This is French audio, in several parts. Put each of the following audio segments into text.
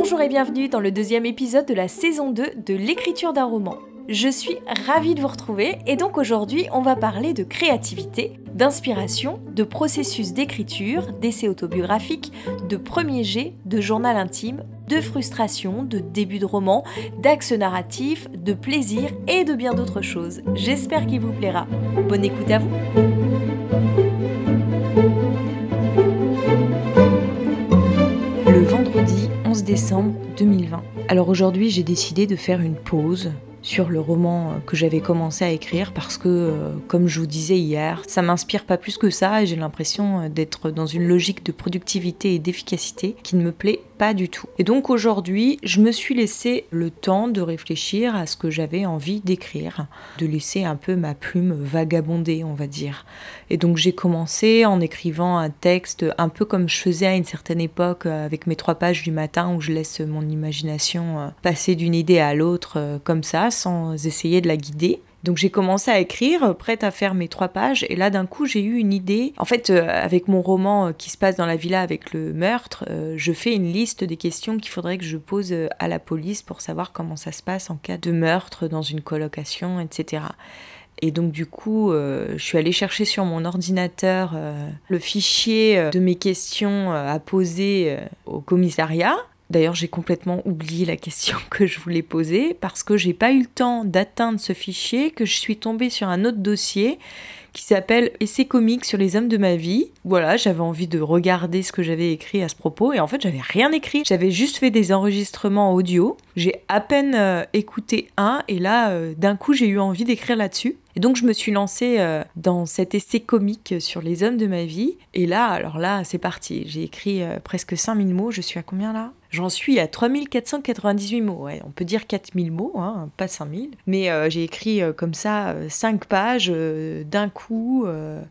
Bonjour et bienvenue dans le deuxième épisode de la saison 2 de l'écriture d'un roman. Je suis ravie de vous retrouver et donc aujourd'hui on va parler de créativité, d'inspiration, de processus d'écriture, d'essais autobiographiques, de premier jet, de journal intime, de frustration, de début de roman, d'axe narratif, de plaisir et de bien d'autres choses. J'espère qu'il vous plaira. Bonne écoute à vous décembre 2020. Alors aujourd'hui j'ai décidé de faire une pause sur le roman que j'avais commencé à écrire parce que, euh, comme je vous disais hier, ça m'inspire pas plus que ça et j'ai l'impression euh, d'être dans une logique de productivité et d'efficacité qui ne me plaît pas du tout. Et donc aujourd'hui, je me suis laissé le temps de réfléchir à ce que j'avais envie d'écrire, de laisser un peu ma plume vagabonder, on va dire. Et donc j'ai commencé en écrivant un texte un peu comme je faisais à une certaine époque euh, avec mes trois pages du matin où je laisse mon imagination passer d'une idée à l'autre comme ça sans essayer de la guider. Donc j'ai commencé à écrire, prête à faire mes trois pages, et là d'un coup j'ai eu une idée. En fait, euh, avec mon roman euh, qui se passe dans la villa avec le meurtre, euh, je fais une liste des questions qu'il faudrait que je pose à la police pour savoir comment ça se passe en cas de meurtre dans une colocation, etc. Et donc du coup, je suis allée chercher sur mon ordinateur le fichier de mes questions à poser au commissariat. D'ailleurs, j'ai complètement oublié la question que je voulais poser parce que j'ai pas eu le temps d'atteindre ce fichier que je suis tombée sur un autre dossier qui s'appelle Essai comique sur les hommes de ma vie. Voilà, j'avais envie de regarder ce que j'avais écrit à ce propos et en fait, j'avais rien écrit. J'avais juste fait des enregistrements audio. J'ai à peine euh, écouté un et là, euh, d'un coup, j'ai eu envie d'écrire là-dessus. Et donc je me suis lancée euh, dans cet essai comique sur les hommes de ma vie. Et là, alors là, c'est parti. J'ai écrit presque 5000 mots. Je suis à combien là? J'en suis à 3498 mots. On peut dire 4000 mots, hein, pas 5000. Mais j'ai écrit comme ça 5 pages d'un coup,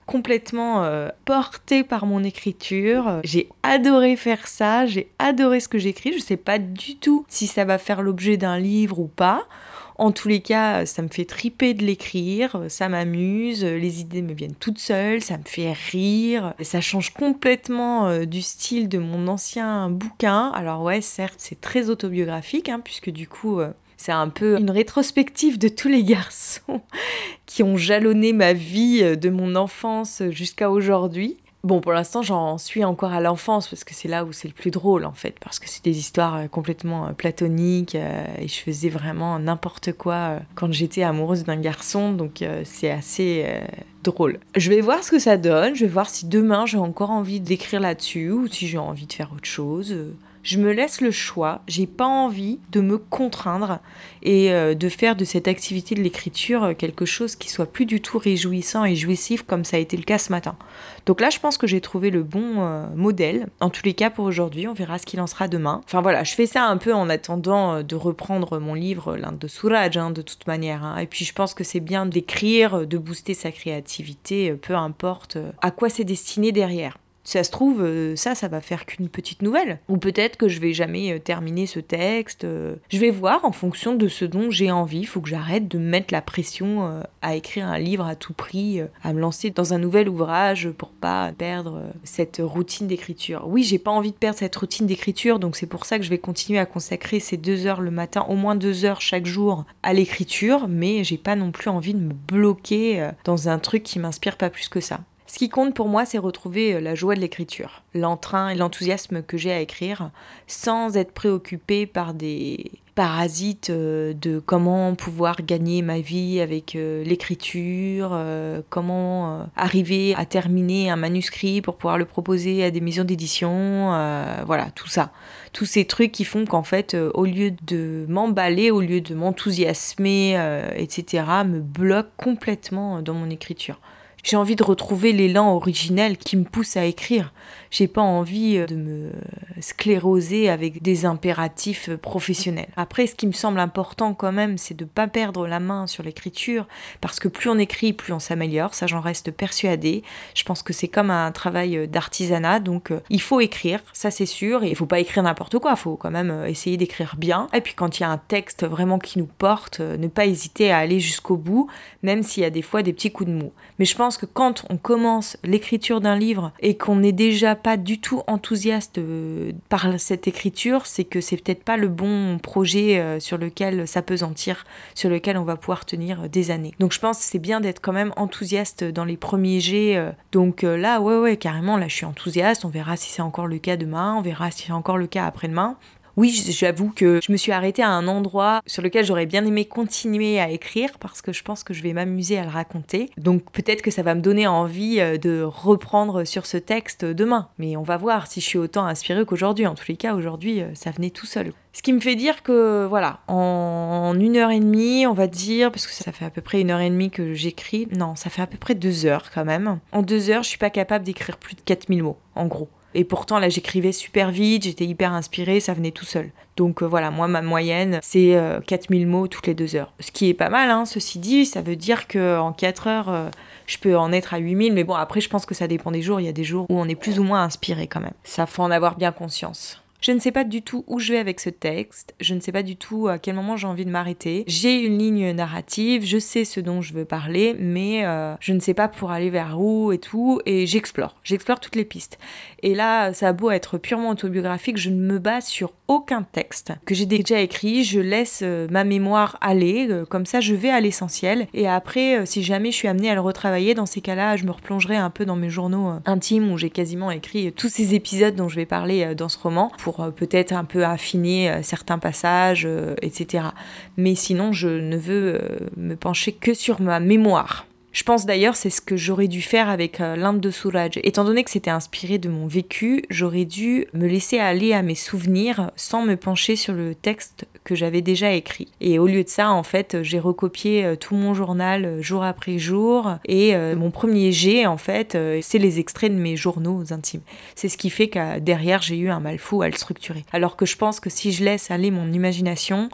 complètement portée par mon écriture. J'ai adoré faire ça, j'ai adoré ce que j'écris. Je sais pas du tout si ça va faire l'objet d'un livre ou pas. En tous les cas, ça me fait triper de l'écrire, ça m'amuse, les idées me viennent toutes seules, ça me fait rire, ça change complètement euh, du style de mon ancien bouquin. Alors ouais, certes, c'est très autobiographique, hein, puisque du coup, euh, c'est un peu une rétrospective de tous les garçons qui ont jalonné ma vie euh, de mon enfance jusqu'à aujourd'hui. Bon, pour l'instant, j'en suis encore à l'enfance parce que c'est là où c'est le plus drôle en fait, parce que c'est des histoires euh, complètement euh, platoniques et je faisais vraiment n'importe quoi quand j'étais amoureuse d'un garçon, donc c'est assez drôle. Je vais voir ce que ça donne, je vais voir si demain j'ai encore envie d'écrire là-dessus ou si j'ai envie de faire autre chose je me laisse le choix, j'ai pas envie de me contraindre et euh, de faire de cette activité de l'écriture euh, quelque chose qui soit plus du tout réjouissant et jouissif comme ça a été le cas ce matin. Donc là, je pense que j'ai trouvé le bon euh, modèle. En tous les cas, pour aujourd'hui, on verra ce qu'il en sera demain. Enfin voilà, je fais ça un peu en attendant de reprendre mon livre, l'Inde de Souraj, hein, de toute manière. Hein. Et puis je pense que c'est bien d'écrire, de booster sa créativité, peu importe à quoi c'est destiné derrière ça se trouve, euh, ça, ça va faire qu'une petite nouvelle. Ou peut-être que je vais jamais euh, terminer ce texte. Euh. Je vais voir en fonction de ce dont j'ai envie. Il faut que j'arrête de me mettre la pression à écrire un livre à tout prix, à me lancer dans un nouvel ouvrage pour pas perdre cette routine d'écriture. Oui, j'ai pas envie de perdre cette routine d'écriture, donc c'est pour ça que je vais continuer à consacrer ces deux heures le matin, au moins deux heures chaque jour à l'écriture, mais j'ai pas non plus envie de me bloquer dans un truc qui m'inspire pas plus que ça. Ce qui compte pour moi, c'est retrouver euh, la joie de l'écriture, l'entrain et l'enthousiasme que j'ai à écrire, sans être préoccupé par des parasites euh, de comment pouvoir gagner ma vie avec euh, l'écriture, comment arriver à terminer un manuscrit pour pouvoir le proposer à des maisons d'édition, voilà, tout ça. Tous ces trucs qui font qu'en fait, au lieu de m'emballer, au lieu de m'enthousiasmer, etc., me bloquent complètement dans mon écriture. J'ai envie de retrouver l'élan originel qui me pousse à écrire. J'ai pas envie euh, de me scléroser avec des impératifs euh, professionnels. Après, ce qui me semble important quand même, c'est de pas perdre la main sur l'écriture, parce que plus on écrit, plus on s'améliore. Ça, j'en reste persuadée. Je pense que c'est comme un travail euh, d'artisanat, donc il faut écrire, ça c'est sûr, et il faut pas écrire n'importe quoi. Il faut quand même essayer d'écrire bien. Et puis quand il y a un texte vraiment qui nous porte, ne pas hésiter à aller jusqu'au bout, même s'il y a des fois des petits coups de mou. Mais je pense que quand on commence l'écriture d'un livre et qu'on n'est déjà pas du tout enthousiaste euh, par cette écriture, c'est que c'est peut-être pas le bon projet euh, sur lequel s'apesantir, sur lequel on va pouvoir tenir des années. Donc je pense que c'est bien d'être quand même enthousiaste dans les premiers jets. Euh. Donc là, ouais, ouais, carrément, là je suis enthousiaste. On verra si c'est encore le cas demain, on verra si c'est encore le cas après-demain oui, j'avoue que je me suis arrêtée à un endroit sur lequel j'aurais bien aimé continuer à écrire parce que je pense que je vais m'amuser à le raconter. Donc peut-être que ça va me donner envie euh, de reprendre sur ce texte demain. Mais on va voir si je suis autant inspirée qu'aujourd'hui. En tous les cas, aujourd'hui, euh, ça venait tout seul. Ce qui me fait dire que, voilà, en une heure et demie, on va dire, parce que ça fait à peu près une heure et demie que j'écris, non, ça fait à peu près deux heures quand même. En deux heures, je suis pas capable d'écrire plus de 4000 mots, en gros. Et pourtant, là, j'écrivais super vite, j'étais hyper inspirée, ça venait tout seul. Donc euh, voilà, moi, ma moyenne, c'est 4000 euh, mots toutes les deux heures. Ce qui est pas mal, hein, ceci dit, ça veut dire qu'en 4 heures, euh, je peux en être à 8000. Mais bon, après, je pense que ça dépend des jours. Il y a des jours où on est plus ou moins inspiré quand même. Ça faut en avoir bien conscience. Je ne sais pas du tout où je vais avec ce texte, je ne sais pas du tout à quel moment j'ai envie de m'arrêter. J'ai une ligne narrative, je sais ce dont je veux parler, mais euh, je ne sais pas pour aller vers où et tout, et j'explore, j'explore toutes les pistes. Et là, ça a beau être purement autobiographique, je ne me base sur aucun texte que j'ai déjà écrit, je laisse euh, ma mémoire aller, euh, comme ça je vais à l'essentiel, et après, si jamais je suis amenée à le retravailler, dans ces cas-là, je me replongerai un peu dans mes journaux intimes où j'ai quasiment écrit tous ces épisodes dont je vais parler dans ce roman euh, peut-être un peu affiner euh, certains passages, euh, etc. Mais sinon, je ne veux me pencher que sur ma mémoire. Je pense d'ailleurs c'est ce que j'aurais dû faire avec euh, l'Inde de Souraj. Étant donné que c'était inspiré de mon vécu, j'aurais dû me laisser aller à mes souvenirs sans me pencher sur le texte que j'avais déjà écrit. Et au lieu de ça, en fait, j'ai recopié euh, tout mon journal euh, jour après jour. Et mon premier jet, en fait, c'est les extraits de mes journaux intimes. C'est ce qui fait que derrière, j'ai eu un mal fou à le structurer. Alors que je pense que si je laisse aller mon imagination,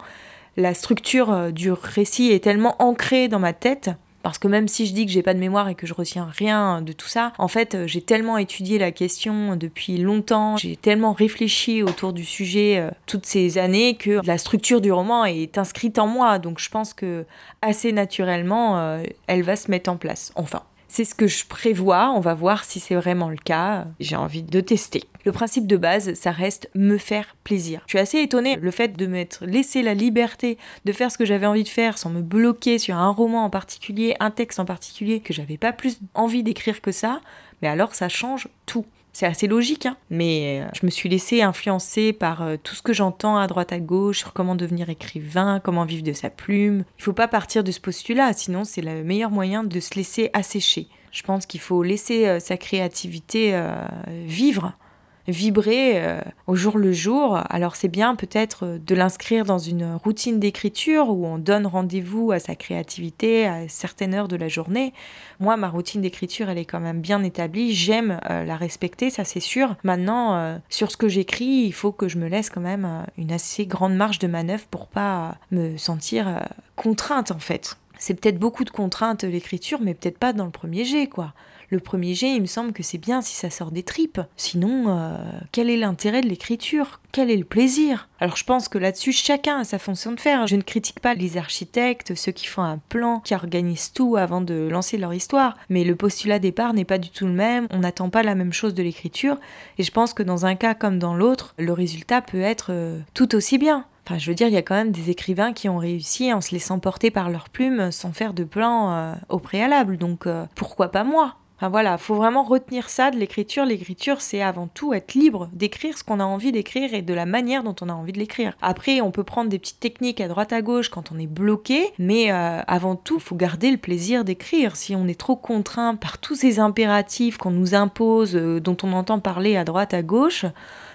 la structure du récit est tellement ancrée dans ma tête parce que même si je dis que j'ai pas de mémoire et que je retiens rien de tout ça, en fait, euh, j'ai tellement étudié la question depuis longtemps, j'ai tellement réfléchi autour du sujet euh, toutes ces années que la structure du roman est inscrite en moi. Donc je pense que assez naturellement, euh, elle va se mettre en place. Enfin. C'est ce que je prévois, on va voir si c'est vraiment le cas. J'ai envie de tester. Le principe de base, ça reste me faire plaisir. Je suis assez étonnée, le fait de m'être laissé la liberté de faire ce que j'avais envie de faire sans me bloquer sur un roman en particulier, un texte en particulier, que j'avais pas plus envie d'écrire que ça, mais alors ça change tout. C'est assez logique, hein mais euh, je me suis laissée influencer par euh, tout ce que j'entends à droite à gauche sur comment devenir écrivain, comment vivre de sa plume. Il faut pas partir de ce postulat, sinon c'est le meilleur moyen de se laisser assécher. Je pense qu'il faut laisser euh, sa créativité vivre vibrer euh, au jour le jour. Alors c'est bien peut-être de l'inscrire dans une routine d'écriture où on donne rendez-vous à sa créativité à certaines heures de la journée. Moi, ma routine d'écriture, elle est quand même bien établie. J'aime euh, la respecter, ça c'est sûr. Maintenant, euh, sur ce que j'écris, il faut que je me laisse quand même une assez grande marge de manœuvre pour pas me sentir contrainte en fait. C'est peut-être beaucoup de contraintes l'écriture, mais peut-être pas dans le premier jet, quoi. Le premier jet, il me semble que c'est bien si ça sort des tripes. Sinon, euh, quel est l'intérêt de l'écriture? Quel est le plaisir? Alors je pense que là-dessus, chacun a sa fonction de faire. Je ne critique pas les architectes, ceux qui font un plan, qui organisent tout avant de lancer leur histoire. Mais le postulat départ n'est pas du tout le même. On n'attend pas la même chose de l'écriture. Et je pense que dans un cas comme dans l'autre, le résultat peut être euh, tout aussi bien. Enfin, je veux dire, il y a quand même des écrivains qui ont réussi en se laissant porter par leurs plumes sans faire de plan euh, au préalable. Donc, pourquoi pas moi? Enfin voilà, faut vraiment retenir ça de l'écriture. L'écriture, c'est avant tout être libre d'écrire ce qu'on a envie d'écrire et de la manière dont on a envie de l'écrire. Après, on peut prendre des petites techniques à droite à gauche quand on est bloqué, mais euh, avant tout, faut garder le plaisir d'écrire. Si on est trop contraint par tous ces impératifs qu'on nous impose, euh, dont on entend parler à droite à gauche,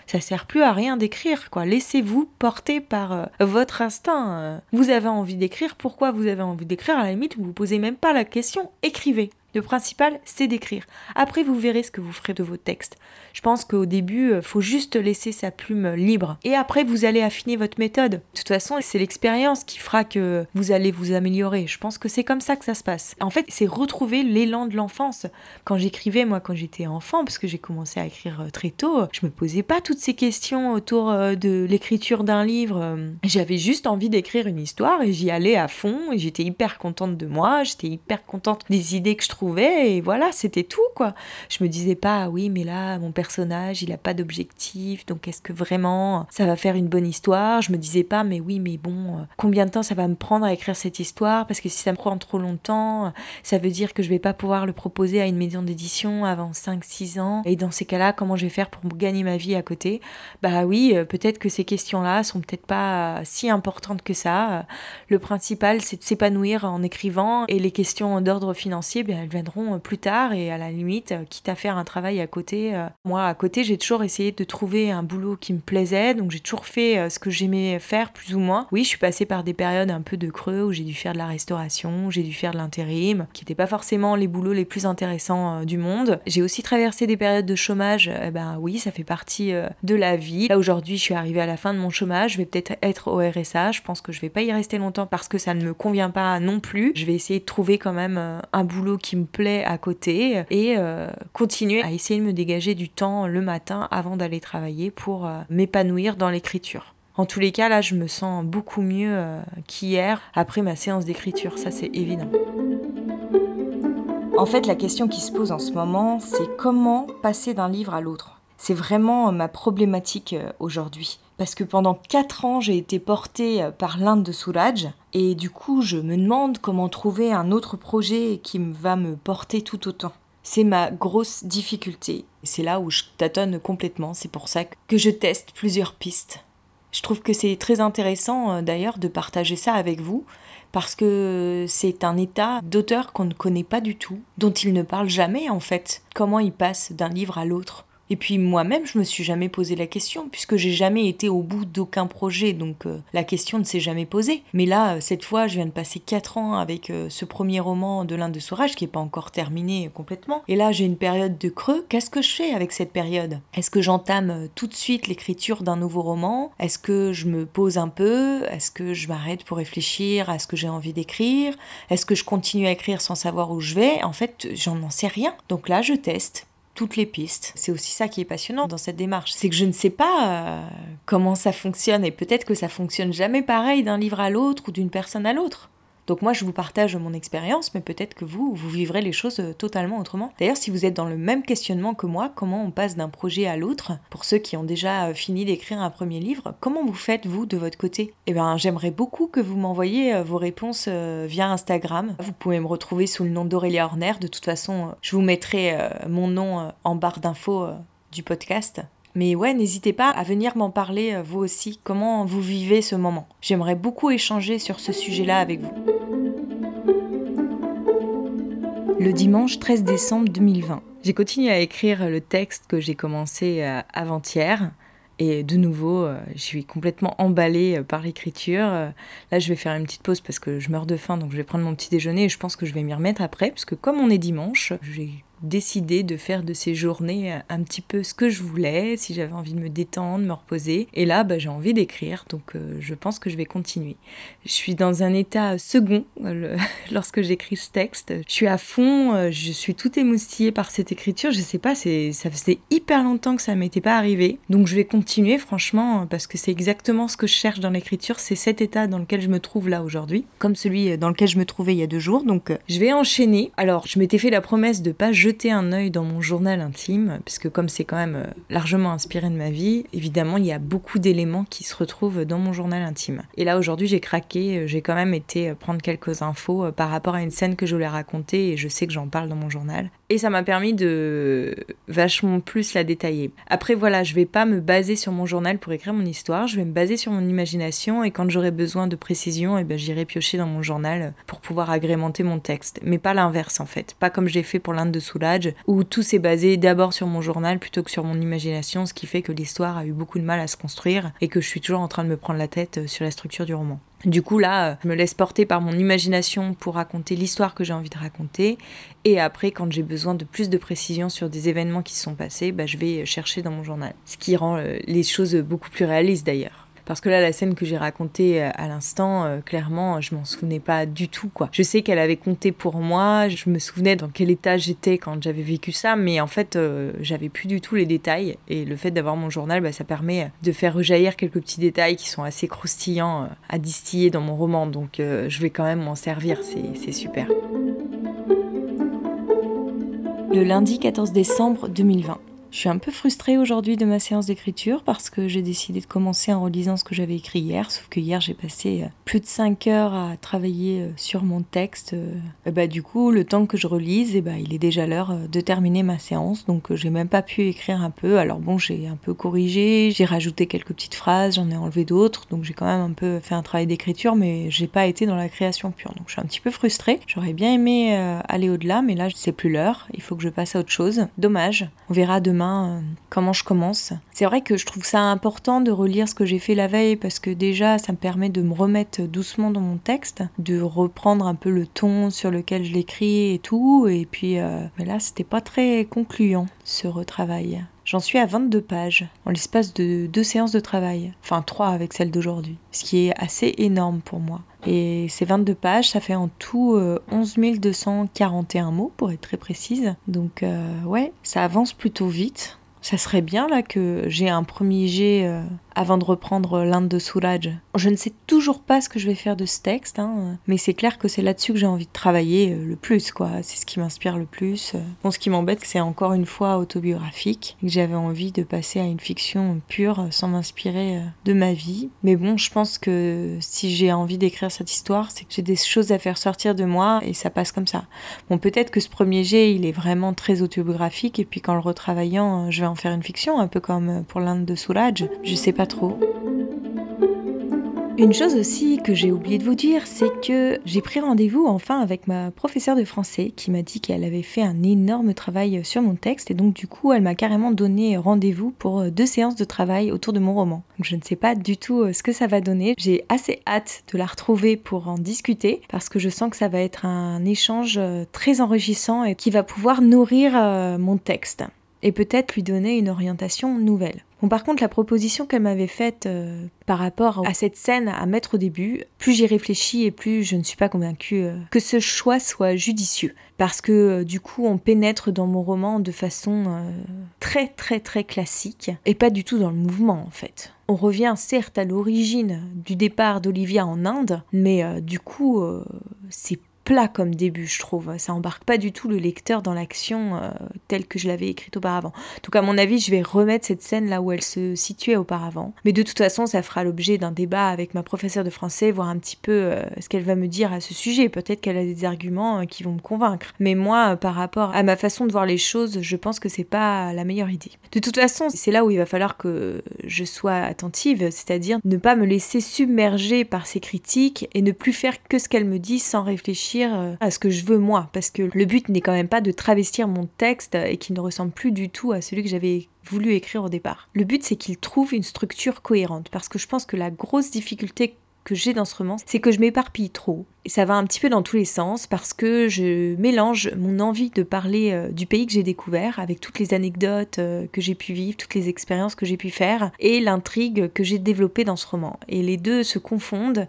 ça sert plus à rien d'écrire quoi. Laissez-vous porter par euh, votre instinct. Vous avez envie d'écrire, pourquoi vous avez envie d'écrire? À la limite, vous vous posez même pas la question, écrivez. Le principal, c'est d'écrire. Après, vous verrez ce que vous ferez de vos textes. Je pense qu'au début, euh, faut juste laisser sa plume libre. Et après, vous allez affiner votre méthode. De toute façon, c'est l'expérience qui fera que vous allez vous améliorer. Je pense que c'est comme ça que ça se passe. En fait, c'est retrouver l'élan de l'enfance. Quand j'écrivais, moi, quand j'étais enfant, parce que j'ai commencé à écrire euh, très tôt, je me posais pas toutes ces questions autour euh, de l'écriture d'un livre. J'avais juste envie d'écrire une histoire et j'y allais à fond et j'étais hyper contente de moi. J'étais hyper contente des idées que je trouvais et voilà, c'était tout quoi. Je me disais pas oui, mais là mon personnage, il a pas d'objectif, donc est-ce que vraiment ça va faire une bonne histoire? Je me disais pas mais oui, mais bon, combien de temps ça va me prendre à écrire cette histoire? Parce que si ça me prend trop longtemps, ça veut dire que je vais pas pouvoir le proposer à une maison d'édition avant 5 6 ans. Et dans ces cas-là, comment je vais faire pour gagner ma vie à côté? Bah oui, peut-être que ces questions-là sont peut-être pas si importantes que ça. Le principal, c'est de s'épanouir en écrivant. Et les questions d'ordre financier, bien, viendront plus tard et à la limite, quitte à faire un travail à côté. Euh, moi, à côté, j'ai toujours essayé de trouver un boulot qui me plaisait, donc j'ai toujours fait euh, ce que j'aimais faire plus ou moins. Oui, je suis passée par des périodes un peu de creux où j'ai dû faire de la restauration, j'ai dû faire de l'intérim, qui n'étaient pas forcément les boulots les plus intéressants euh, du monde. J'ai aussi traversé des périodes de chômage, eh ben oui, ça fait partie de la vie. Là aujourd'hui, je suis arrivée à la fin de mon chômage, je vais peut-être être au RSA, je pense que je vais pas y rester longtemps parce que ça ne me convient pas non plus. Je vais essayer de trouver quand même euh, un boulot qui me plaît à côté et euh, continuer à essayer de me dégager du temps le matin avant d'aller travailler pour euh, m'épanouir dans l'écriture. En tous les cas, là, je me sens beaucoup mieux qu'hier après ma séance d'écriture, ça c'est évident. En fait, la question qui se pose en ce moment, c'est comment passer d'un livre à l'autre? C'est vraiment ma problématique aujourd'hui parce que pendant 4 ans j'ai été portée euh, par l'Inde de Souraj et du coup je me demande comment trouver un autre projet qui va me porter tout autant. C'est ma grosse difficulté. C'est là où je tâtonne complètement, c'est pour ça que je teste plusieurs pistes. Je trouve que c'est très intéressant euh, d'ailleurs de partager ça avec vous parce que c'est un état d'auteur qu'on ne connaît pas du tout, dont il ne parle jamais en fait. Comment il passe d'un livre à l'autre et puis moi-même, je me suis jamais posé la question, puisque j'ai jamais été au bout d'aucun projet, donc euh, la question ne s'est jamais posée. Mais là, euh, cette fois, je viens de passer 4 ans avec euh, ce premier roman de l'Inde de Saurage, qui n'est pas encore terminé complètement. Et là, j'ai une période de creux. Qu'est-ce que je fais avec cette période? Est-ce que j'entame tout de suite l'écriture d'un nouveau roman? Est-ce que je me pose un peu? Est-ce que je m'arrête pour réfléchir à ce que j'ai envie d'écrire? Est-ce que je continue à écrire sans savoir où je vais? En fait, j'en sais rien. Donc là, je teste toutes les pistes. C'est aussi ça qui est passionnant dans cette démarche. C'est que je ne sais pas euh, comment ça fonctionne et peut-être que ça fonctionne jamais pareil d'un livre à l'autre ou d'une personne à l'autre. Donc moi, je vous partage mon expérience, mais peut-être que vous, vous vivrez les choses euh, totalement autrement. D'ailleurs, si vous êtes dans le même questionnement que moi, comment on passe d'un projet à l'autre, pour ceux qui ont déjà euh, fini d'écrire un premier livre, comment vous faites, vous, de votre côté? Eh bien, j'aimerais beaucoup que vous m'envoyiez euh, vos réponses via Instagram. Vous pouvez me retrouver sous le nom d'Aurélia Horner. De toute façon, je vous mettrai mon nom en barre d'infos du podcast. Mais ouais, n'hésitez pas à venir m'en parler euh, vous aussi, comment vous vivez ce moment? J'aimerais beaucoup échanger sur ce sujet-là avec vous. Le dimanche 13 décembre 2020, j'ai continué à écrire le texte que j'ai commencé euh, avant-hier. Et de nouveau, euh, je suis complètement emballée par l'écriture. Là, je vais faire une petite pause parce que je meurs de faim, donc je vais prendre mon petit déjeuner et je pense que je vais m'y remettre après, parce que comme on est dimanche, j'ai décidé de faire de ces journées un petit peu ce que je voulais, si j'avais envie de me détendre, me reposer. Et là, bah, j'ai envie d'écrire, donc euh, je pense que je vais continuer. Je suis dans un état second lorsque j'écris ce texte. Je suis à fond, euh, je suis tout émoustillée par cette écriture. Je sais pas, ça faisait hyper longtemps que ça m'était pas arrivé, donc je vais continuer franchement parce que c'est exactement ce que je cherche dans l'écriture. C'est cet état dans lequel je me trouve là aujourd'hui, comme celui dans lequel je me trouvais il y a deux jours. Donc euh, je vais enchaîner. Alors je m'étais fait la promesse de pas jeter un œil dans mon journal intime, puisque comme c'est quand même euh, largement inspiré de ma vie, évidemment, il y a beaucoup d'éléments qui se retrouvent dans mon journal intime. Et là, aujourd'hui, j'ai craqué, euh, j'ai quand même été euh, prendre quelques infos par rapport à une scène que je voulais raconter, et je sais que j'en parle dans mon journal. Et ça m'a permis de vachement plus la détailler. Après, voilà, je vais pas me baser sur mon journal pour écrire mon histoire, je vais me baser sur mon imagination, et quand j'aurai besoin de précision, eh ben, j'irai piocher dans mon journal pour pouvoir agrémenter mon texte. Mais pas l'inverse, en fait. Pas comme j'ai fait pour l'Inde de où tout s'est basé d'abord sur mon journal plutôt que sur mon imagination, ce qui fait que l'histoire a eu beaucoup de mal à se construire et que je suis toujours en train de me prendre la tête sur la structure du roman. Du coup, là, euh, je me laisse porter par mon imagination pour raconter l'histoire que j'ai envie de raconter. Et après, quand j'ai besoin de plus de précision sur des événements qui se sont passés, bah, je vais chercher dans mon journal. Ce qui rend euh, les choses beaucoup plus réalistes d'ailleurs. Parce que là, la scène que j'ai racontée euh, à l'instant, euh, clairement, je m'en souvenais pas du tout, quoi. Je sais qu'elle avait compté pour moi, je me souvenais dans quel état j'étais quand j'avais vécu ça, mais en fait, euh, j'avais plus du tout les détails. Et le fait d'avoir mon journal, bah, ça permet de faire rejaillir quelques petits détails qui sont assez croustillants à distiller dans mon roman. Donc, je vais quand même m'en servir, c'est super. Le lundi 14 décembre 2020. Je suis un peu frustrée aujourd'hui de ma séance d'écriture parce que j'ai décidé de commencer en relisant ce que j'avais écrit hier, sauf que hier j'ai passé euh, plus de 5 heures à travailler euh, sur mon texte. Euh. Et bah, du coup, le temps que je relise, et bah, il est déjà l'heure de terminer ma séance, donc j'ai même pas pu écrire un peu. Alors bon, j'ai un peu corrigé, j'ai rajouté quelques petites phrases, j'en ai enlevé d'autres, donc j'ai quand même un peu fait un travail d'écriture, mais j'ai pas été dans la création pure. Donc je suis un petit peu frustrée. J'aurais bien aimé aller au-delà, mais là c'est plus l'heure, il faut que je passe à autre chose. Dommage. On verra demain euh, comment je commence. C'est vrai que je trouve ça important de relire ce que j'ai fait la veille parce que déjà ça me permet de me remettre doucement dans mon texte, de reprendre un peu le ton sur lequel je l'écris et tout. Et puis euh, mais là c'était pas très concluant ce retravail. J'en suis à 22 pages en l'espace de deux séances de travail, enfin trois avec celle d'aujourd'hui, ce qui est assez énorme pour moi. Et ces 22 pages, ça fait en tout 11 euh, 241 mots pour être très précise. Donc euh, ouais, ça avance plutôt vite. Ça serait bien là que j'ai un premier jet euh, avant de reprendre l'Inde de Souraj. Je ne sais toujours pas ce que je vais faire de ce texte, hein, mais c'est clair que c'est là-dessus que j'ai envie de travailler euh, le plus, quoi. C'est ce qui m'inspire le plus. Bon, ce qui m'embête, c'est encore une fois autobiographique, que j'avais envie de passer à une fiction pure sans m'inspirer euh, de ma vie. Mais bon, je pense que si j'ai envie d'écrire cette histoire, c'est que j'ai des choses à faire sortir de moi et ça passe comme ça. Bon, peut-être que ce premier jet, il est vraiment très autobiographique et puis qu'en le retravaillant, je vais en faire une fiction, un peu comme pour l'Inde de Souraj. Je sais pas trop. Une chose aussi que j'ai oublié de vous dire, c'est que j'ai pris rendez-vous enfin avec ma professeure de français qui m'a dit qu'elle avait fait un énorme travail sur mon texte et donc du coup elle m'a carrément donné rendez-vous pour deux séances de travail autour de mon roman. Donc je ne sais pas du tout euh, ce que ça va donner. J'ai assez hâte de la retrouver pour en discuter parce que je sens que ça va être un échange euh, très enrichissant et qui va pouvoir nourrir euh, mon texte et peut-être lui donner une orientation nouvelle. Bon, par contre, la proposition qu'elle m'avait faite euh, par rapport à cette scène à mettre au début, plus j'y réfléchis et plus je ne suis pas convaincue euh, que ce choix soit judicieux. Parce que euh, du coup, on pénètre dans mon roman de façon très très très classique et pas du tout dans le mouvement en fait. On revient certes à l'origine du départ d'Olivia en Inde, mais du coup, c'est plat comme début, je trouve. Ça embarque pas du tout le lecteur dans l'action euh, telle que je l'avais écrite auparavant. Donc à mon avis, je vais remettre cette scène là où elle se situait auparavant. Mais de toute façon, ça fera l'objet d'un débat avec ma professeure de français, voir un petit peu euh, ce qu'elle va me dire à ce sujet. Peut-être qu'elle a des arguments euh, qui vont me convaincre. Mais moi, par rapport à ma façon de voir les choses, je pense que c'est pas la meilleure idée. De toute façon, c'est là où il va falloir que je sois attentive, c'est-à-dire ne pas me laisser submerger par ses critiques et ne plus faire que ce qu'elle me dit sans réfléchir euh, à ce que je veux moi, parce que le but n'est quand même pas de travestir mon texte et qui ne ressemble plus du tout à celui que j'avais voulu écrire au départ. Le but c'est qu'il trouve une structure cohérente, parce que je pense que la grosse difficulté que j'ai dans ce roman, c'est que je m'éparpille trop. Et ça va un petit peu dans tous les sens parce que je mélange mon envie de parler euh, du pays que j'ai découvert avec toutes les anecdotes euh, que j'ai pu vivre, toutes les expériences que j'ai pu faire et l'intrigue que j'ai développée dans ce roman. Et les deux se confondent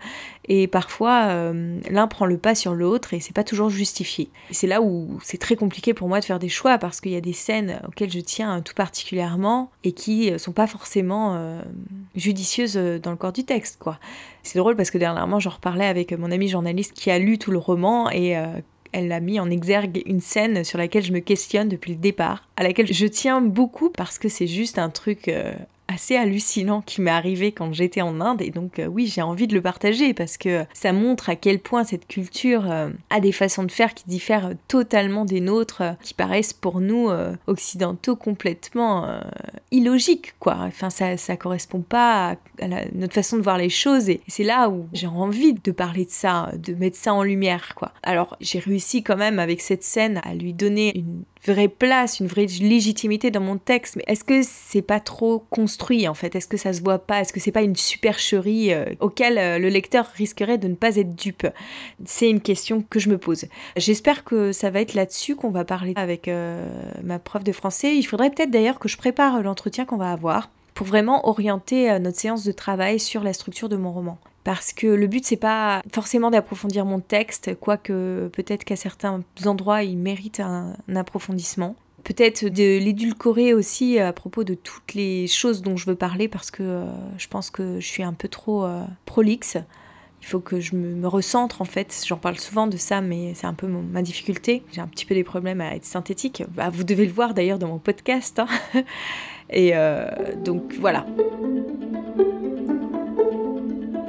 et parfois euh, l'un prend le pas sur l'autre et c'est pas toujours justifié. C'est là où c'est très compliqué pour moi de faire des choix parce qu'il y a des scènes auxquelles je tiens tout particulièrement et qui sont pas forcément judicieuses dans le corps du texte. C'est drôle parce que dernièrement j'en reparlais avec mon ami journaliste qui a lu tout le roman et euh, elle a mis en exergue une scène sur laquelle je me questionne depuis le départ, à laquelle je tiens beaucoup parce que c'est juste un truc euh, assez hallucinant qui m'est arrivé quand j'étais en Inde. Et donc euh, oui j'ai envie de le partager parce que ça montre à quel point cette culture euh, a des façons de faire qui diffèrent totalement des nôtres euh, qui paraissent pour nous occidentaux complètement illogiques quoi. Enfin ça, ça correspond pas à, notre façon de voir les choses. Et c'est là où j'ai envie de parler de ça de mettre ça en lumière quoi. Alors j'ai réussi quand même avec cette scène à lui donner une vraie place, une vraie légitimité dans mon texte, mais est-ce que c'est pas trop construit en fait? Est-ce que ça se voit pas? Est-ce que c'est pas une supercherie euh, auquel euh, le lecteur risquerait de ne pas être dupe? C'est une question que je me pose. J'espère que ça va être là-dessus qu'on va parler avec euh, ma prof de français. Il faudrait peut-être d'ailleurs que je prépare l'entretien qu'on va avoir pour vraiment orienter notre séance de travail sur la structure de mon roman parce que le but c'est pas forcément d'approfondir mon texte, quoique peut-être qu'à certains endroits il mérite un, approfondissement. Peut-être de l'édulcorer aussi à propos de toutes les choses dont je veux parler parce que euh, je pense que je suis un peu trop euh, prolixe Il faut que je me, recentre en fait. J'en parle souvent de ça, mais c'est un peu ma difficulté. J'ai un petit peu des problèmes à être synthétique. Bah, vous devez le voir d'ailleurs dans mon podcast. Hein. Et euh, donc voilà.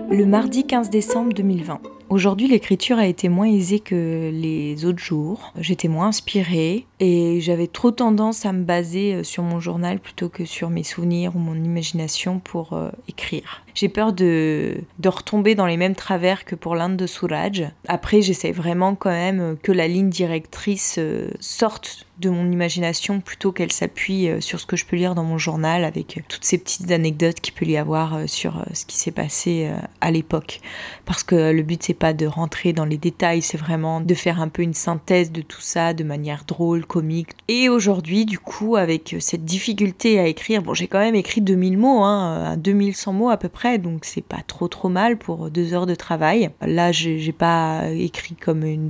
Le mardi 15 décembre 2020. Aujourd'hui, l'écriture a été moins aisée que les autres jours. J'étais moins inspirée et j'avais trop tendance à me baser euh, sur mon journal plutôt que sur mes souvenirs ou mon imagination pour euh, écrire. J'ai peur de, de retomber dans les mêmes travers que pour l'Inde de Suraj. Après, j'essaie vraiment quand même que la ligne directrice sorte de mon imagination plutôt qu'elle s'appuie euh, sur ce que je peux lire dans mon journal avec euh, toutes ces petites anecdotes qu'il peut y avoir euh, sur ce qui s'est passé à l'époque. Parce que le but c'est de rentrer dans les détails, c'est vraiment de faire un peu une synthèse de tout ça de manière drôle, comique. Et aujourd'hui, du coup, avec cette difficulté à écrire, bon, j'ai quand même écrit 2000 mots, hein, 2100 mots à peu près, donc c'est pas trop trop mal pour deux heures de travail. Là, j'ai pas écrit comme une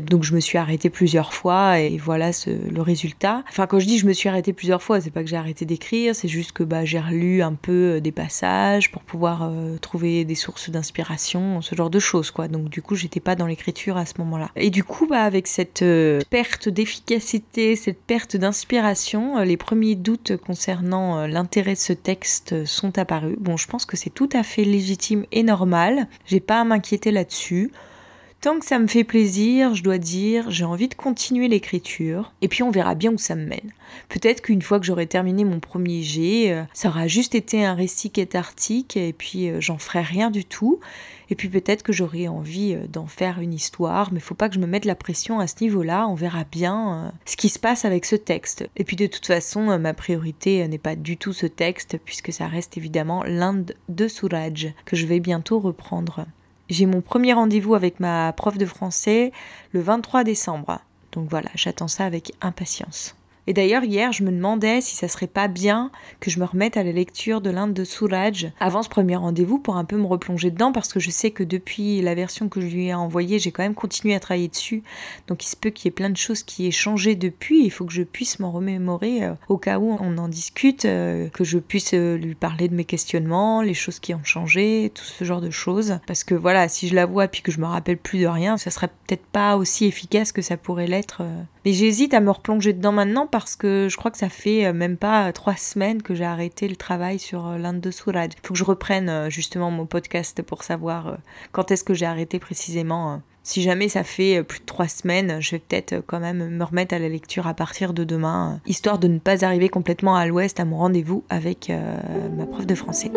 donc je me suis arrêtée plusieurs fois et voilà le résultat. Enfin, quand je dis je me suis arrêtée plusieurs fois, c'est pas que j'ai arrêté d'écrire, c'est juste que bah, j'ai relu un peu euh, des passages pour pouvoir euh, trouver des sources d'inspiration, ce genre de choses, quoi. Donc du coup, j'étais pas dans l'écriture à ce moment-là. Et du coup, bah, avec cette euh, perte d'efficacité, cette perte d'inspiration, les premiers doutes concernant l'intérêt de ce texte sont apparus. Bon, je pense que c'est tout à fait légitime et normal. J'ai pas à m'inquiéter là-dessus. Tant que ça me fait plaisir, je dois dire, j'ai envie de continuer l'écriture, et puis on verra bien où ça me mène. Peut-être qu'une fois que j'aurai terminé mon premier jet, euh, ça aura juste été un récit cathartique, et puis euh, j'en ferai rien du tout. Et puis peut-être que j'aurai envie euh, d'en faire une histoire, mais faut pas que je me mette la pression à ce niveau-là, on verra bien ce qui se passe avec ce texte. Et puis de toute façon, ma priorité n'est pas du tout ce texte, puisque ça reste évidemment l'Inde de Suraj, que je vais bientôt reprendre. J'ai mon premier rendez-vous avec ma prof de français le 23 décembre. Donc voilà, j'attends ça avec impatience. Et d'ailleurs, hier, je me demandais si ça serait pas bien que je me remette à la lecture de l'Inde de Suraj avant ce premier rendez-vous pour un peu me replonger dedans parce que je sais que depuis la version que je lui ai envoyée, j'ai quand même continué à travailler dessus. Donc il se peut qu'il y ait plein de choses qui aient changé depuis. Il faut que je puisse m'en remémorer euh, au cas où on en discute, euh, que je puisse euh, lui parler de mes questionnements, les choses qui ont changé, tout ce genre de choses. Parce que voilà, si je la vois puis que je me rappelle plus de rien, ça serait peut-être pas aussi efficace que ça pourrait l'être. Mais j'hésite à me replonger dedans maintenant parce que je crois que ça fait euh, même pas euh, trois semaines que j'ai arrêté le travail sur euh, l'Inde de Suraj. Il faut que je reprenne justement mon podcast pour savoir quand est-ce que j'ai arrêté précisément. Si jamais ça fait plus de trois semaines, je vais peut-être quand même me remettre à la lecture à partir de demain, histoire de ne pas arriver complètement à l'ouest à mon rendez-vous avec ma prof de français.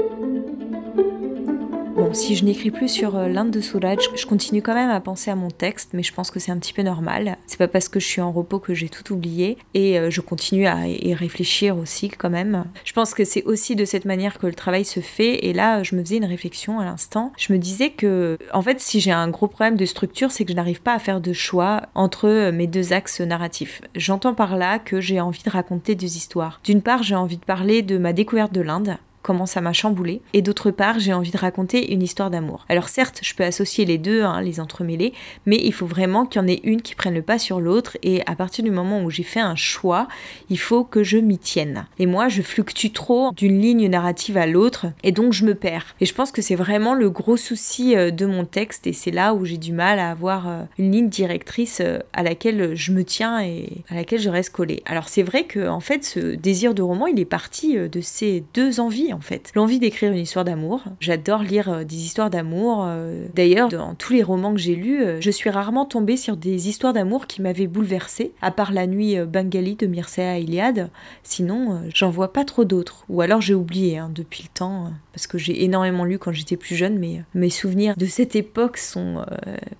Bon, si je n'écris plus sur euh, l'Inde de Suraj, je continue quand même à penser à mon texte, mais je pense que c'est un petit peu normal. C'est pas parce que je suis en repos que j'ai tout oublié, et euh, je continue à y réfléchir aussi quand même. Je pense que c'est aussi de cette manière que le travail se fait, et là, je me faisais une réflexion à l'instant. Je me disais que, en fait, si j'ai un gros problème de structure, c'est que je n'arrive pas à faire de choix entre euh, mes deux axes narratifs. J'entends par là que j'ai envie de raconter des histoires. D'une part, j'ai envie de parler de ma découverte de l'Inde, comment ça m'a chamboulé. Et d'autre part, j'ai envie de raconter une histoire d'amour. Alors certes, je peux associer les deux, hein, les entremêler, mais il faut vraiment qu'il y en ait une qui prenne le pas sur l'autre. Et à partir du moment où j'ai fait un choix, il faut que je m'y tienne. Et moi, je fluctue trop d'une ligne narrative à l'autre, et donc je me perds. Et je pense que c'est vraiment le gros souci euh, de mon texte, et c'est là où j'ai du mal à avoir euh, une ligne directrice euh, à laquelle je me tiens et à laquelle je reste collée. Alors c'est vrai que en fait, ce désir de roman, il est parti de ces deux envies en fait. L'envie d'écrire une histoire d'amour. J'adore lire euh, des histoires d'amour. Euh. D'ailleurs, dans tous les romans que j'ai lus, euh, je suis rarement tombée sur des histoires d'amour qui m'avaient bouleversée, à part la nuit bengali de Mircea Eliade. Sinon, j'en vois pas trop d'autres. Ou alors j'ai oublié hein, depuis le temps, parce que j'ai énormément lu quand j'étais plus jeune, mais mes souvenirs de cette époque sont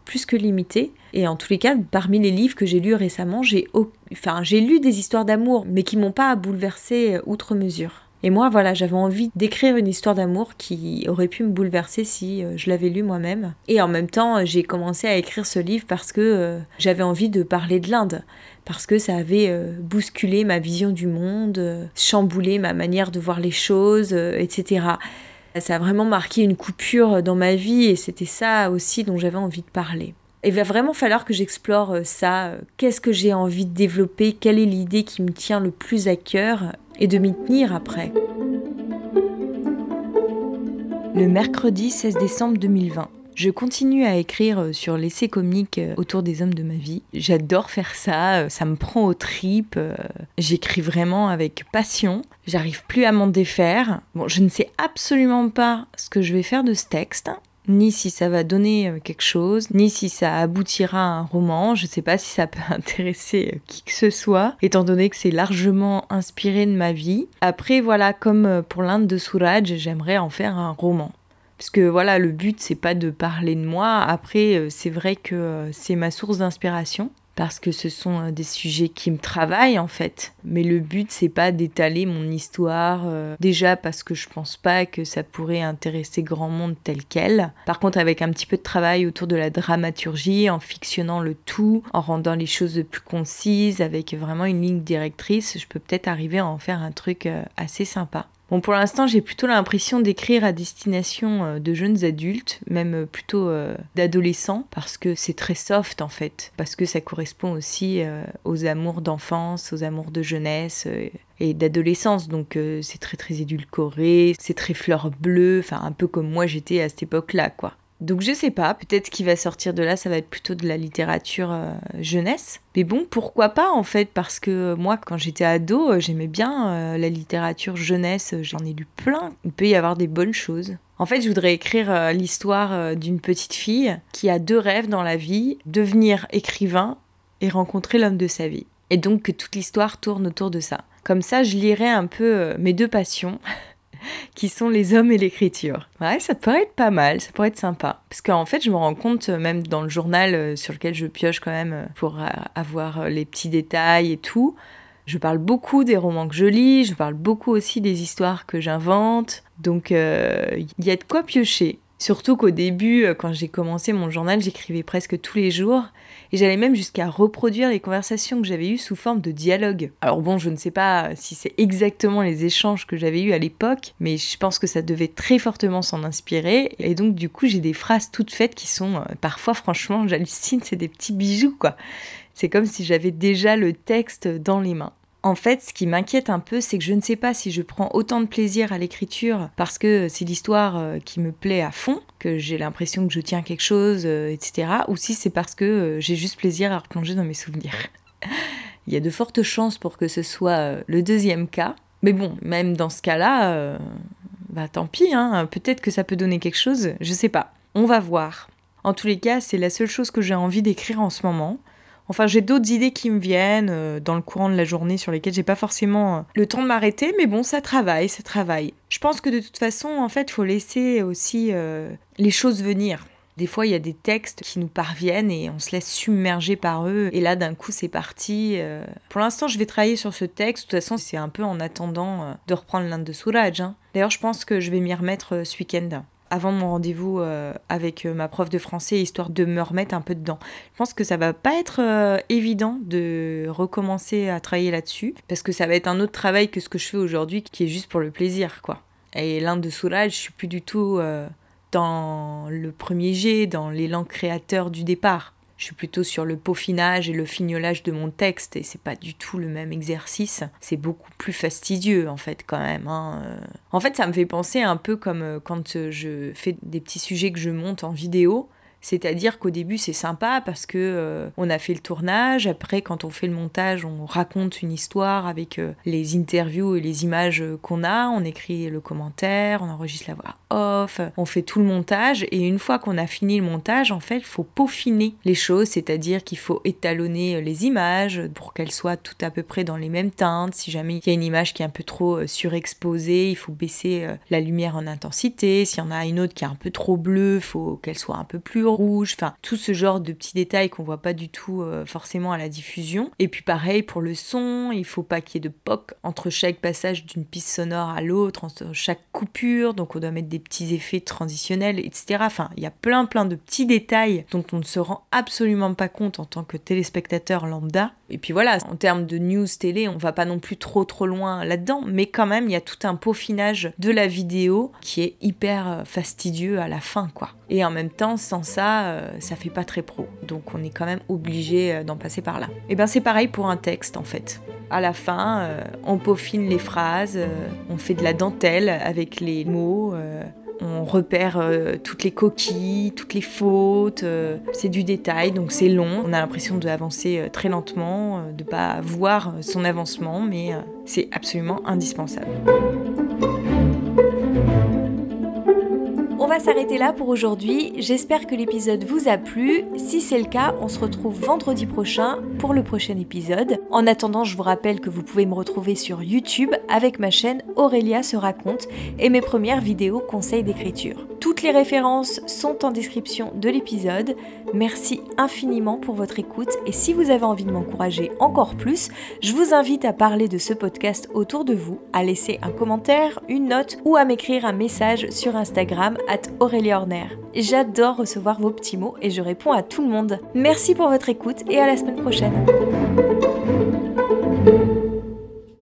plus que limités. Et en tous les cas, parmi les livres que j'ai lus récemment, j'ai enfin, j'ai lu des histoires d'amour, mais qui m'ont pas bouleversée outre mesure. Et moi, voilà, j'avais envie d'écrire une histoire d'amour qui aurait pu me bouleverser si euh, je l'avais lu moi-même. Et en même temps, j'ai commencé à écrire ce livre parce que euh, j'avais envie de parler de l'Inde, parce que ça avait euh, bousculé ma vision du monde, chamboulé ma manière de voir les choses, etc. Ça a vraiment marqué une coupure dans ma vie et c'était ça aussi dont j'avais envie de parler. Il va vraiment falloir que j'explore ça. Qu'est-ce que j'ai envie de développer Quelle est l'idée qui me tient le plus à cœur et de m'y tenir après. Le mercredi 16 décembre 2020. Je continue à écrire sur l'essai comique autour des hommes de ma vie. J'adore faire ça, ça me prend aux tripes. J'écris vraiment avec passion. J'arrive plus à m'en défaire. Bon, je ne sais absolument pas ce que je vais faire de ce texte ni si ça va donner euh, quelque chose, ni si ça aboutira à un roman. Je ne sais pas si ça peut intéresser euh, qui que ce soit, étant donné que c'est largement inspiré de ma vie. Après, voilà, comme euh, pour l'Inde de Suraj, j'aimerais en faire un roman. Parce que voilà, le but, c'est pas de parler de moi. Après, c'est vrai que c'est ma source d'inspiration parce que ce sont euh, des sujets qui me travaillent en fait. Mais le but c'est pas d'étaler mon histoire euh, déjà parce que je pense pas que ça pourrait intéresser grand monde tel quel. Par contre avec un petit peu de travail autour de la dramaturgie, en fictionnant le tout, en rendant les choses plus concises, avec vraiment une ligne directrice, je peux peut-être arriver à en faire un truc euh, assez sympa. Bon, pour l'instant, j'ai plutôt l'impression d'écrire à destination euh, de jeunes adultes, même euh, plutôt euh, d'adolescents, parce que c'est très soft en fait, parce que ça correspond aussi aux amours d'enfance, aux amours de jeunesse et d'adolescence, donc c'est très très édulcoré, c'est très fleur bleue, enfin un peu comme moi j'étais à cette époque-là, quoi. Donc je sais pas, peut-être ce qui va sortir de là, ça va être plutôt de la littérature euh, jeunesse. Mais bon, pourquoi pas en fait, parce que moi quand j'étais ado, euh, j'aimais bien euh, la littérature jeunesse, j'en ai lu plein. Il peut y avoir des bonnes choses. En fait, je voudrais écrire l'histoire d'une petite fille qui a deux rêves dans la vie, devenir écrivain et rencontrer l'homme de sa vie. Et donc que toute l'histoire tourne autour de ça. Comme ça, je lirai un peu mes deux passions. qui sont les hommes et l'écriture. Ouais, ça pourrait être pas mal, ça pourrait être sympa. Parce qu'en fait, je me rends compte, euh, même dans le journal euh, sur lequel je pioche quand même euh, pour avoir les petits détails et tout, je parle beaucoup des romans que je lis, je parle beaucoup aussi des histoires que j'invente. Donc, il y a de quoi piocher. Surtout qu'au début, quand j'ai commencé mon journal, j'écrivais presque tous les jours. Et j'allais même jusqu'à reproduire les conversations que j'avais eues sous forme de dialogue. Alors bon, je ne sais pas si c'est exactement les échanges que j'avais eus à l'époque, mais je pense que ça devait très fortement s'en inspirer. Et donc du coup, j'ai des phrases toutes faites qui sont euh, parfois, franchement, j'hallucine, c'est des petits bijoux quoi. C'est comme si j'avais déjà le texte dans les mains. En fait, ce qui m'inquiète un peu, c'est que je ne sais pas si je prends autant de plaisir à l'écriture parce que c'est l'histoire euh, qui me plaît à fond, que j'ai l'impression que je tiens quelque chose, euh, etc. Ou si c'est parce que euh, j'ai juste plaisir à replonger dans mes souvenirs. Il y a de fortes chances pour que ce soit le deuxième cas. Mais bon, même dans ce cas-là, bah tant pis, hein, peut-être que ça peut donner quelque chose, je sais pas. On va voir. En tous les cas, c'est la seule chose que j'ai envie d'écrire en ce moment. Enfin, j'ai d'autres idées qui me viennent euh, dans le courant de la journée sur lesquelles j'ai pas forcément euh, le temps de m'arrêter, mais bon, ça travaille, ça travaille. Je pense que de toute façon, en fait, faut laisser aussi euh, les choses venir. Des fois, il y a des textes qui nous parviennent et on se laisse submerger par eux. Et là, d'un coup, c'est parti. Pour l'instant, je vais travailler sur ce texte. De toute façon, c'est un peu en attendant de reprendre l'Inde de Souraj. Hein. D'ailleurs, je pense que je vais m'y remettre ce week-end avant mon rendez-vous euh, avec euh, ma prof de français, histoire de me remettre un peu dedans. Je pense que ça va pas être euh, évident de recommencer à travailler là-dessus, parce que ça va être un autre travail que ce que je fais aujourd'hui, qui est juste pour le plaisir, quoi. Et l'Inde de Soulage, je suis plus du tout dans le premier jet, dans l'élan créateur du départ. Je suis plutôt sur le peaufinage et le fignolage de mon texte et c'est pas du tout le même exercice. C'est beaucoup plus fastidieux en fait quand même. Hein. En fait, ça me fait penser un peu comme euh, quand euh, je fais des petits sujets que je monte en vidéo. C'est-à-dire qu'au début c'est sympa parce que euh, on a fait le tournage, après quand on fait le montage, on raconte une histoire avec euh, les interviews et les images euh, qu'on a, on écrit le commentaire, on enregistre la voix off, on fait tout le montage et une fois qu'on a fini le montage, en fait, il faut peaufiner les choses, c'est-à-dire qu'il faut étalonner les images pour qu'elles soient toutes à peu près dans les mêmes teintes. Si jamais il y a une image qui est un peu trop surexposée, il faut baisser la lumière en intensité. S'il y en a une autre qui est un peu trop bleue, il faut qu'elle soit un peu plus rouge, enfin tout ce genre de petits détails qu'on voit pas du tout euh, forcément à la diffusion. Et puis pareil pour le son, il faut pas qu'il y ait de poc entre chaque passage d'une piste sonore à l'autre, entre chaque coupure, donc on doit mettre des petits effets transitionnels, etc. Enfin, il y a plein plein de petits détails dont on ne se rend absolument pas compte en tant que téléspectateur lambda. Et puis voilà, en termes de news télé, on va pas non plus trop trop loin là-dedans, mais quand même, il y a tout un peaufinage de la vidéo qui est hyper euh, fastidieux à la fin, quoi. Et en même temps, sans ça, euh, ça fait pas très pro. Donc on est quand même obligé euh, d'en passer par là. Et ben c'est pareil pour un texte en fait. À la fin, on peaufine les phrases, on fait de la dentelle avec les mots, on repère euh, toutes les coquilles, toutes les fautes. Euh, c'est du détail, donc c'est long. On a l'impression d'avancer euh, très lentement, de pas voir son avancement, mais c'est absolument indispensable. Va s'arrêter là pour aujourd'hui. J'espère que l'épisode vous a plu. Si c'est le cas, on se retrouve vendredi prochain pour le prochain épisode. En attendant, je vous rappelle que vous pouvez me retrouver sur YouTube avec ma chaîne Aurélia se raconte et mes premières vidéos conseils d'écriture. Toutes les références sont en description de l'épisode. Merci infiniment pour votre écoute et si vous avez envie de m'encourager encore plus, je vous invite à parler de ce podcast autour de vous, à laisser un commentaire, une note ou à m'écrire un message sur Instagram Aurélie Horner. J'adore recevoir vos petits mots et je réponds à tout le monde. Merci pour votre écoute et à la semaine prochaine.